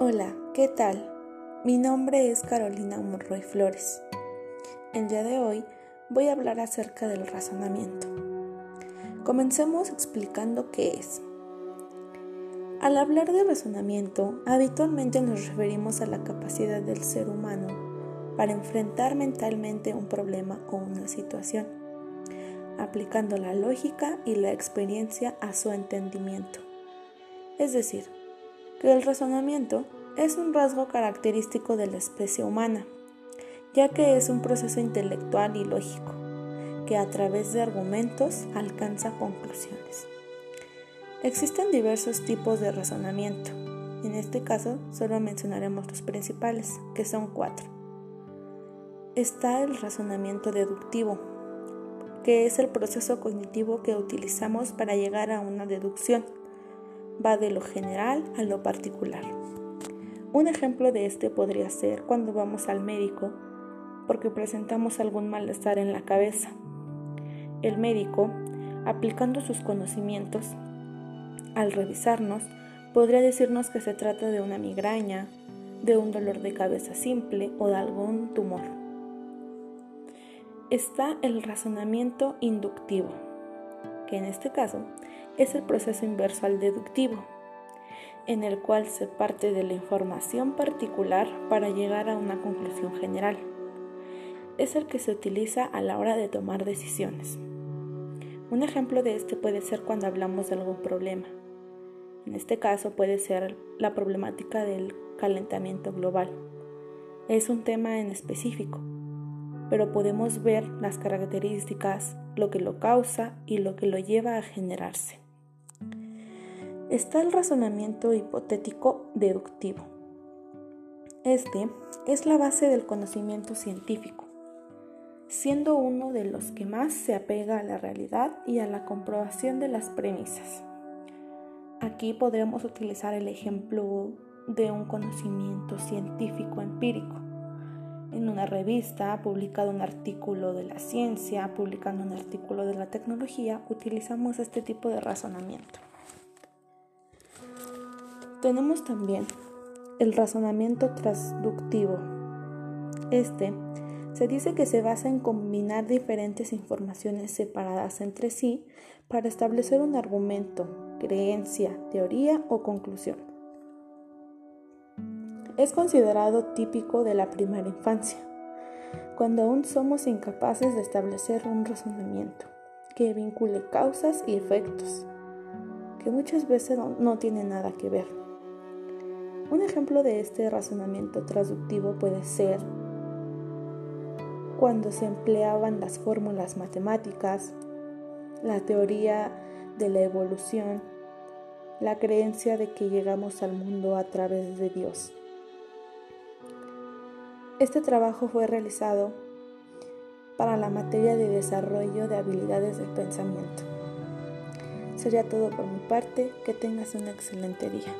Hola, ¿qué tal? Mi nombre es Carolina Monroy Flores. El día de hoy voy a hablar acerca del razonamiento. Comencemos explicando qué es. Al hablar de razonamiento, habitualmente nos referimos a la capacidad del ser humano para enfrentar mentalmente un problema o una situación, aplicando la lógica y la experiencia a su entendimiento. Es decir, que el razonamiento es un rasgo característico de la especie humana, ya que es un proceso intelectual y lógico, que a través de argumentos alcanza conclusiones. Existen diversos tipos de razonamiento. En este caso, solo mencionaremos los principales, que son cuatro. Está el razonamiento deductivo, que es el proceso cognitivo que utilizamos para llegar a una deducción. Va de lo general a lo particular. Un ejemplo de este podría ser cuando vamos al médico porque presentamos algún malestar en la cabeza. El médico, aplicando sus conocimientos, al revisarnos, podría decirnos que se trata de una migraña, de un dolor de cabeza simple o de algún tumor. Está el razonamiento inductivo, que en este caso es el proceso inverso al deductivo, en el cual se parte de la información particular para llegar a una conclusión general. Es el que se utiliza a la hora de tomar decisiones. Un ejemplo de este puede ser cuando hablamos de algún problema. En este caso puede ser la problemática del calentamiento global. Es un tema en específico, pero podemos ver las características, lo que lo causa y lo que lo lleva a generarse. Está el razonamiento hipotético deductivo. Este es la base del conocimiento científico, siendo uno de los que más se apega a la realidad y a la comprobación de las premisas. Aquí podremos utilizar el ejemplo de un conocimiento científico empírico. En una revista, publicado un artículo de la ciencia, publicando un artículo de la tecnología, utilizamos este tipo de razonamiento. Tenemos también el razonamiento transductivo. Este se dice que se basa en combinar diferentes informaciones separadas entre sí para establecer un argumento creencia, teoría o conclusión. Es considerado típico de la primera infancia, cuando aún somos incapaces de establecer un razonamiento que vincule causas y efectos, que muchas veces no, tiene nada que ver. Un ejemplo de este razonamiento traductivo puede ser cuando se empleaban las fórmulas matemáticas, la teoría de la evolución, la creencia de que llegamos al mundo a través de Dios. Este trabajo fue realizado para la materia de desarrollo de habilidades de pensamiento. Sería todo por mi parte, que tengas un excelente día.